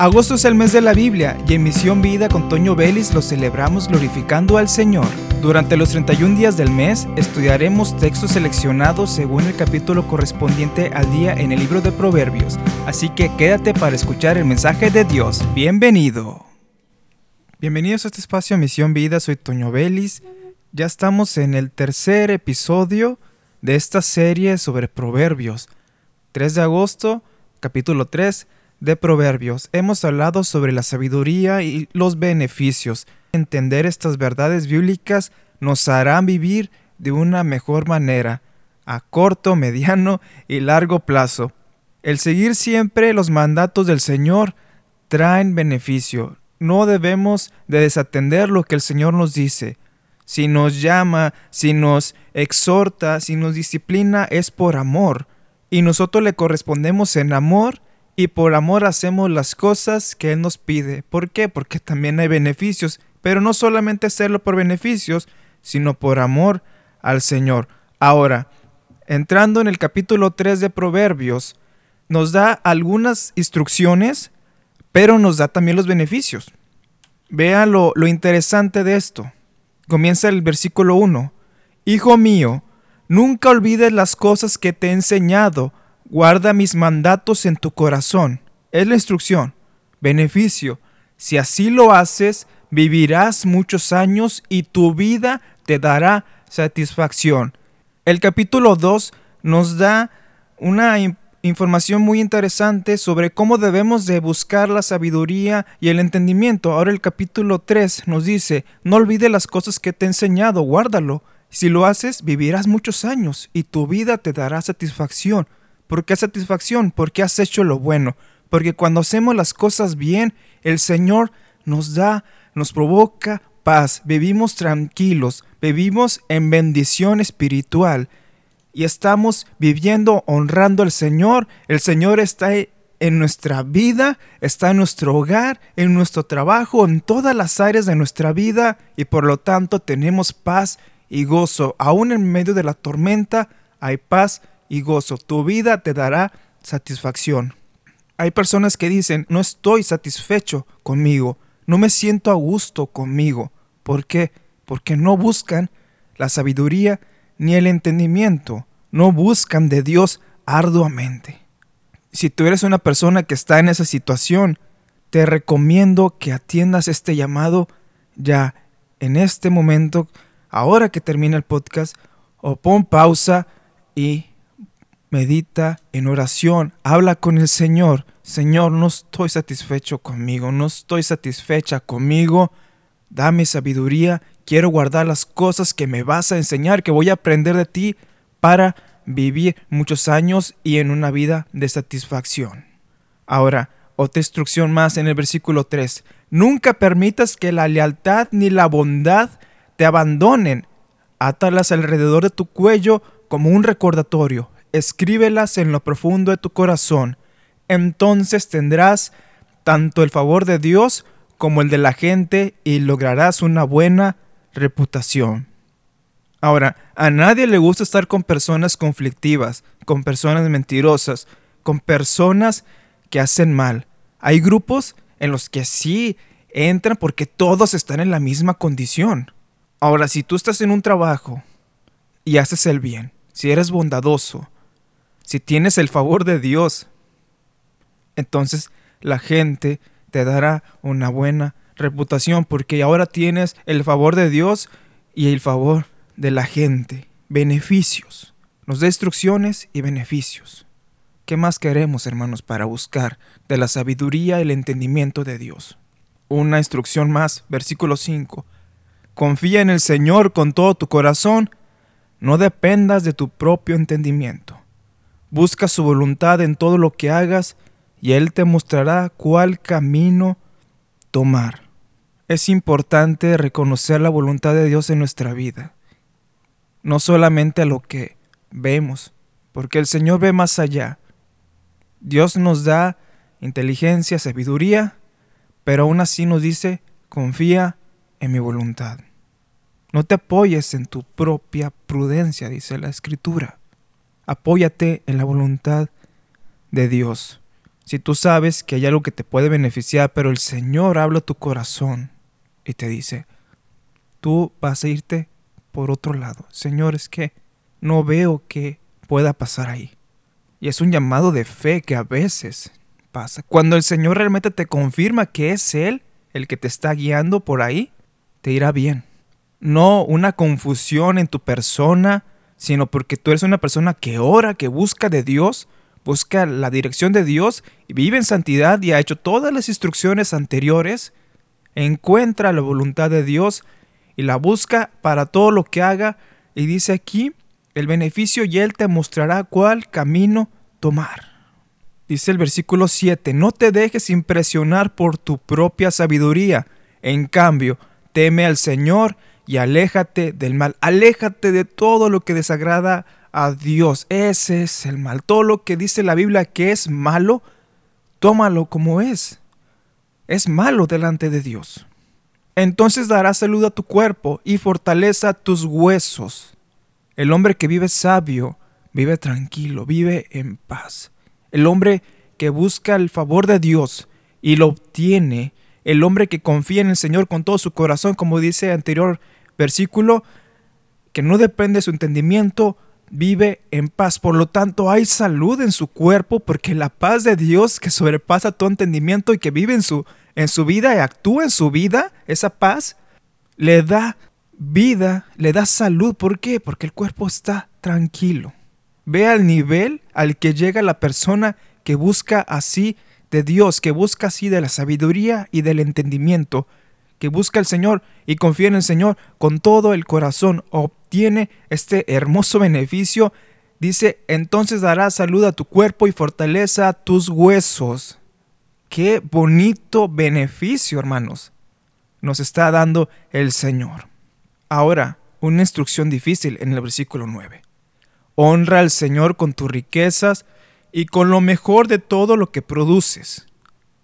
Agosto es el mes de la Biblia y en Misión Vida con Toño Vélez lo celebramos glorificando al Señor. Durante los 31 días del mes estudiaremos textos seleccionados según el capítulo correspondiente al día en el libro de Proverbios, así que quédate para escuchar el mensaje de Dios. Bienvenido. Bienvenidos a este espacio Misión Vida, soy Toño Vélez. Ya estamos en el tercer episodio de esta serie sobre Proverbios. 3 de agosto, capítulo 3 de Proverbios hemos hablado sobre la sabiduría y los beneficios. Entender estas verdades bíblicas nos harán vivir de una mejor manera, a corto, mediano y largo plazo. El seguir siempre los mandatos del Señor traen beneficio. No debemos de desatender lo que el Señor nos dice. Si nos llama, si nos exhorta, si nos disciplina, es por amor. Y nosotros le correspondemos en amor y por amor hacemos las cosas que Él nos pide. ¿Por qué? Porque también hay beneficios, pero no solamente hacerlo por beneficios, sino por amor al Señor. Ahora, entrando en el capítulo 3 de Proverbios, nos da algunas instrucciones, pero nos da también los beneficios. Vea lo, interesante de esto. Comienza el versículo 1. Hijo mío, nunca olvides las cosas que te he enseñado, Guarda mis mandatos en tu corazón. Es la instrucción. Beneficio. Si así lo haces, vivirás muchos años y tu vida te dará satisfacción. El capítulo 2 nos da una información muy interesante sobre cómo debemos de buscar la sabiduría y el entendimiento. Ahora el capítulo 3 nos dice, no olvides las cosas que te he enseñado, guárdalo. Si lo haces, vivirás muchos años y tu vida te dará satisfacción. ¿Por qué satisfacción? Porque has hecho lo bueno. Porque cuando hacemos las cosas bien, el Señor nos da, nos provoca paz. Vivimos tranquilos, vivimos en bendición espiritual. Y estamos viviendo honrando al Señor. El Señor está en nuestra vida, está en nuestro hogar, en nuestro trabajo, en todas las áreas de nuestra vida. Y por lo tanto tenemos paz y gozo. Aún en medio de la tormenta hay paz y gozo. Tu vida te dará satisfacción. Hay personas que dicen, no estoy satisfecho conmigo, no me siento a gusto conmigo. ¿Por qué? Porque no buscan la sabiduría ni el entendimiento, no buscan de Dios arduamente. Si tú eres una persona que está en esa situación, te recomiendo que atiendas este llamado ya en este momento, ahora que termina el podcast, o pon pausa y medita en oración, habla con el Señor. Señor, no estoy satisfecho conmigo, no estoy satisfecha conmigo. Dame sabiduría, quiero guardar las cosas que me vas a enseñar, que voy a aprender de ti para vivir muchos años y en una vida de satisfacción. Ahora, otra instrucción más en el versículo 3. Nunca permitas que la lealtad ni la bondad te abandonen. Átalas alrededor de tu cuello como un recordatorio escríbelas en lo profundo de tu corazón. Entonces tendrás tanto el favor de Dios como el de la gente y lograrás una buena reputación. Ahora, a nadie le gusta estar con personas conflictivas, con personas mentirosas, con personas que hacen mal. Hay grupos en los que sí entran porque todos están en la misma condición. Ahora, si tú estás en un trabajo y haces el bien, si eres bondadoso, si tienes el favor de Dios, entonces la gente te dará una buena reputación porque ahora tienes el favor de Dios y el favor de la gente. Beneficios. Nos da instrucciones y beneficios. ¿Qué más queremos, hermanos, para buscar de la sabiduría el entendimiento de Dios? Una instrucción más, versículo 5. Confía en el Señor con todo tu corazón, no dependas de tu propio entendimiento. Busca su voluntad en todo lo que hagas y Él te mostrará cuál camino tomar. Es importante reconocer la voluntad de Dios en nuestra vida, no solamente a lo que vemos, porque el Señor ve más allá. Dios nos da inteligencia, sabiduría, pero aún así nos dice, confía en mi voluntad. No te apoyes en tu propia prudencia, dice la Escritura. Apóyate en la voluntad de Dios. Si tú sabes que hay algo que te puede beneficiar, pero el Señor habla a tu corazón y te dice, tú vas a irte por otro lado. Señor, es que no veo que pueda pasar ahí. Y es un llamado de fe que a veces pasa. Cuando el Señor realmente te confirma que es Él el que te está guiando por ahí, te irá bien. No una confusión en tu persona, sino porque tú eres una persona que ora, que busca de Dios, busca la dirección de Dios vive en santidad y ha hecho todas las instrucciones anteriores, encuentra la voluntad de Dios y la busca para todo lo que haga y dice aquí el beneficio y Él te mostrará cuál camino tomar. Dice el versículo 7, no te dejes impresionar por tu propia sabiduría, en cambio, teme al Señor y aléjate del mal, aléjate de todo lo que desagrada a Dios. Ese es el mal. Todo lo que dice la Biblia que es malo, tómalo como es. Es malo delante de Dios. Entonces darás salud a tu cuerpo y fortaleza a tus huesos. El hombre que vive sabio, vive tranquilo, vive en paz. El hombre que busca el favor de Dios y lo obtiene, el hombre que confía en el Señor con todo su corazón, como dice anterior versículo, que no depende de su entendimiento, vive en paz. Por lo tanto, hay salud en su cuerpo porque la paz de Dios que sobrepasa todo entendimiento y que vive en su, en su vida y actúa en su vida, esa paz, le da vida, le da salud. ¿Por qué? Porque el cuerpo está tranquilo. Ve al nivel al que llega la persona que busca así de Dios, que busca así de la sabiduría y del entendimiento, que busca al Señor y confía en el Señor con todo el corazón, obtiene este hermoso beneficio. Dice, entonces dará salud a tu cuerpo y fortaleza a tus huesos. Qué bonito beneficio, hermanos, nos está dando el Señor. Ahora, una instrucción difícil en el versículo 9. Honra al Señor con tus riquezas y con lo mejor de todo lo que produces.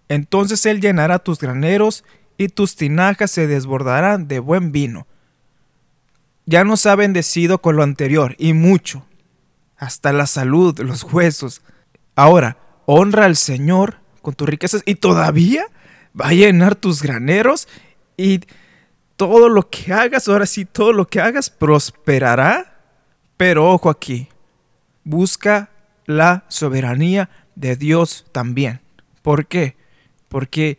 Entonces Él llenará tus graneros y tus tinajas se desbordarán de buen vino. Ya nos ha bendecido con lo anterior y mucho, hasta la salud, los huesos. Ahora, honra al Señor con tus riquezas y todavía va a llenar tus graneros y todo lo que hagas, ahora sí, todo lo que hagas prosperará. Pero ojo aquí, busca la soberanía de Dios también. ¿Por qué? Porque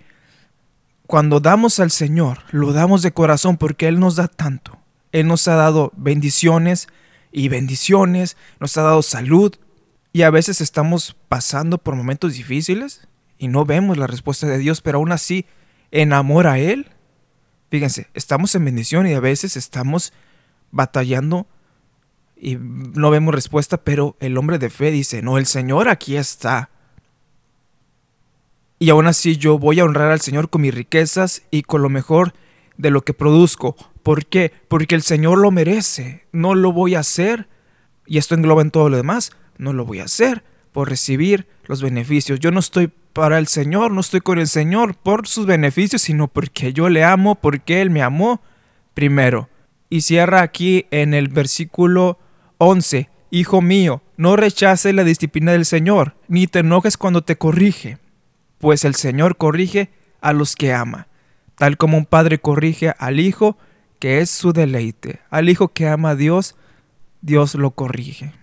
cuando damos al Señor, lo damos de corazón porque Él nos da tanto. Él nos ha dado bendiciones y bendiciones, nos ha dado salud y a veces estamos pasando por momentos difíciles y no vemos la respuesta de Dios, pero aún así, en amor a Él, fíjense, estamos en bendición y a veces estamos batallando y no vemos respuesta, pero el hombre de fe dice, no, el Señor aquí está. Y aún así yo voy a honrar al Señor con mis riquezas y con lo mejor de lo que produzco. ¿Por qué? Porque el Señor lo merece. No lo voy a hacer. Y esto engloba en todo lo demás. No lo voy a hacer por recibir los beneficios. Yo no estoy para el Señor, no estoy con el Señor por sus beneficios, sino porque yo le amo, porque Él me amó primero. Y cierra aquí en el versículo 11. Hijo mío, no rechaces la disciplina del Señor, ni te enojes cuando te corrige pues el Señor corrige a los que ama, tal como un padre corrige al hijo, que es su deleite. Al hijo que ama a Dios, Dios lo corrige.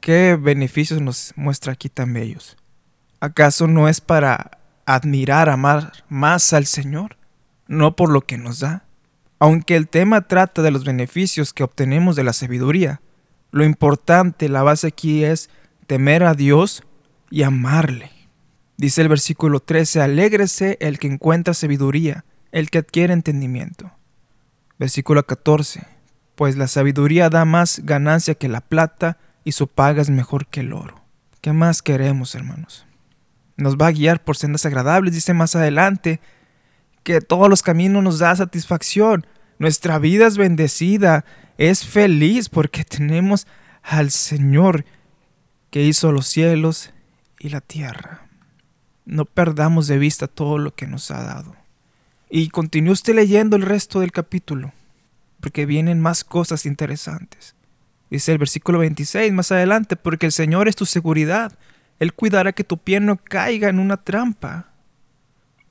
¿Qué beneficios nos muestra aquí tan bellos? ¿Acaso no es para admirar, amar más al Señor? No por lo que nos da. Aunque el tema trata de los beneficios que obtenemos de la sabiduría, lo importante, la base aquí es temer a Dios y amarle. Dice el versículo 13, alégrese el que encuentra sabiduría, el que adquiere entendimiento. Versículo 14, pues la sabiduría da más ganancia que la plata y su paga es mejor que el oro. ¿Qué más queremos, hermanos? Nos va a guiar por sendas agradables, dice más adelante, que todos los caminos nos da satisfacción. Nuestra vida es bendecida, es feliz porque tenemos al Señor que hizo los cielos y la tierra no perdamos de vista todo lo que nos ha dado. Y continúe usted leyendo el resto del capítulo, porque vienen más cosas interesantes. Dice el versículo 26 más adelante, porque el Señor es tu seguridad, Él cuidará que tu pie no caiga en una trampa.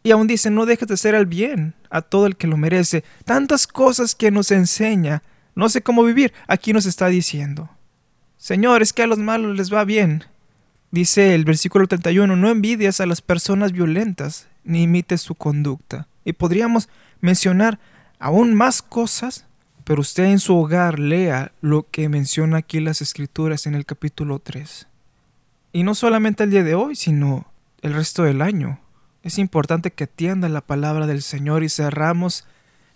Y aún dice, no dejes de hacer el bien a todo el que lo merece. Tantas cosas que nos enseña. No sé cómo vivir. Aquí nos está diciendo. Señor, es que a los malos les va bien. Dice el versículo 31, no envidias a las personas violentas, ni imites su conducta. Y podríamos mencionar aún más cosas, pero usted en su hogar lea lo que menciona aquí las escrituras en el capítulo 3. Y no solamente el día de hoy, sino el resto del año. Es importante que atienda la palabra del Señor y cerramos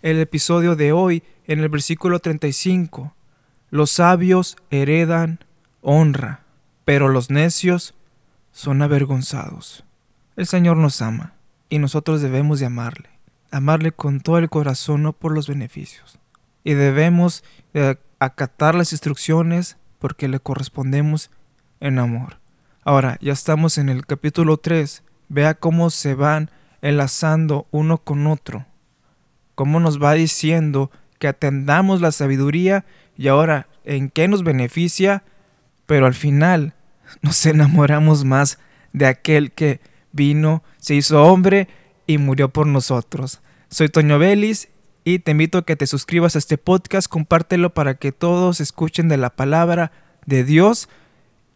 el episodio de hoy en el versículo 35. Los sabios heredan honra, pero los necios son avergonzados. El Señor nos ama y nosotros debemos de amarle, amarle con todo el corazón, no por los beneficios. Y debemos de acatar las instrucciones porque le correspondemos en amor. Ahora, ya estamos en el capítulo 3. Vea cómo se van enlazando uno con otro. Cómo nos va diciendo que atendamos la sabiduría y ahora en qué nos beneficia, pero al final nos enamoramos más de aquel que vino, se hizo hombre y murió por nosotros. Soy Toño Vélez y te invito a que te suscribas a este podcast, compártelo para que todos escuchen de la palabra de Dios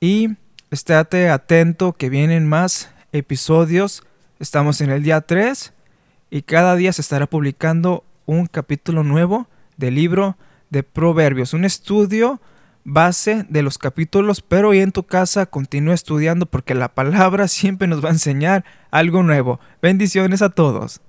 y estate atento que vienen más episodios. Estamos en el día 3 y cada día se estará publicando un capítulo nuevo del libro de Proverbios, un estudio base de los capítulos, pero hoy en tu casa continúa estudiando porque la palabra siempre nos va a enseñar algo nuevo. Bendiciones a todos.